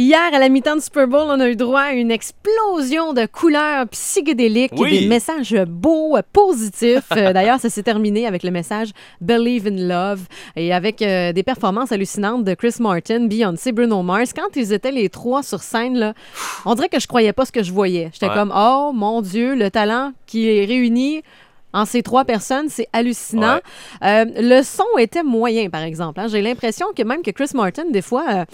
Hier, à la mi-temps du Super Bowl, on a eu droit à une explosion de couleurs psychédéliques Oui. et des messages beaux, euh, positifs. Euh, D'ailleurs, ça s'est terminé avec le message Believe in Love et avec euh, des performances hallucinantes de Chris Martin, Beyoncé, Bruno Mars. Quand ils étaient les trois sur scène, là, on dirait que je croyais pas ce que je voyais. J'étais Ouais. comme, oh mon Dieu, le talent qui est réuni en ces trois personnes, c'est hallucinant. Euh, le son était moyen, par exemple. hein. J'ai l'impression que même que Chris Martin, des fois, euh,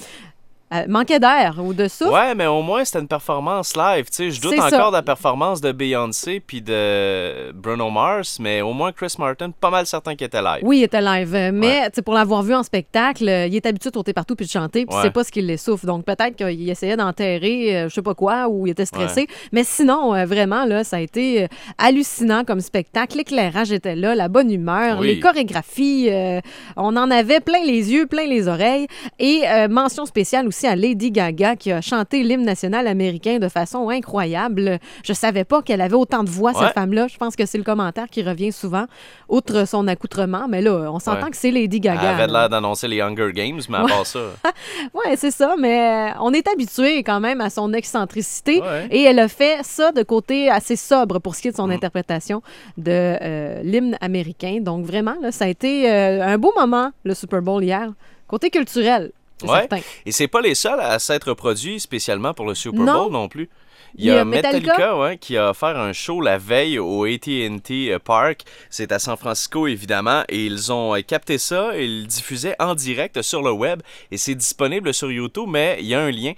euh, manquait d'air ou de souffle. Ouais, mais au moins c'était une performance live. Tu sais, je doute encore ça. de la performance de Beyoncé puis de Bruno Mars, mais au moins Chris Martin, pas mal certain qu'il était live. Oui, il était live, mais tu sais, pour l'avoir vu en spectacle, euh, il est habitué de sauter partout puis de chanter, puis Ouais. c'est pas ce qui l'essouffle. Donc peut-être qu'il essayait d'enterrer, euh, je sais pas quoi, ou il était stressé. Mais sinon, euh, vraiment, là, ça a été hallucinant comme spectacle. L'éclairage était là, la bonne humeur, Oui. les chorégraphies, on en avait plein les yeux, plein les oreilles. Et mention spéciale aussi à Lady Gaga qui a chanté l'hymne national américain de façon incroyable. Je savais pas qu'elle avait autant de voix, Ouais. cette femme-là. Je pense que c'est le commentaire qui revient souvent, outre son accoutrement. Mais là, on s'entend Ouais. que c'est Lady Elle Gaga. avait là. l'air d'annoncer les Hunger Games, mais à part ça. Ouais, c'est ça, mais euh, on est habitué quand même à son excentricité Ouais. et elle a fait ça de côté assez sobre pour ce qui est de son Mm. interprétation de euh, l'hymne américain. Donc vraiment, là, ça a été euh, un beau moment, le Super Bowl hier, côté culturel. Ouais. certain. Et c'est pas les seuls à s'être produits spécialement pour le Super. Bowl non plus. Il y a, Metallica. Metallica, ouais, qui a offert un show la veille au AT&T euh, Park. C'est à San Francisco, évidemment. Et ils ont euh, capté ça et ils le diffusaient en direct sur le web. Et c'est disponible sur YouTube, mais il y a un lien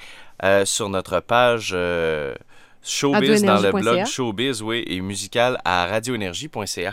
euh, sur notre page euh, Showbiz dans le blog. Showbiz, oui, et musical à radioénergie.ca.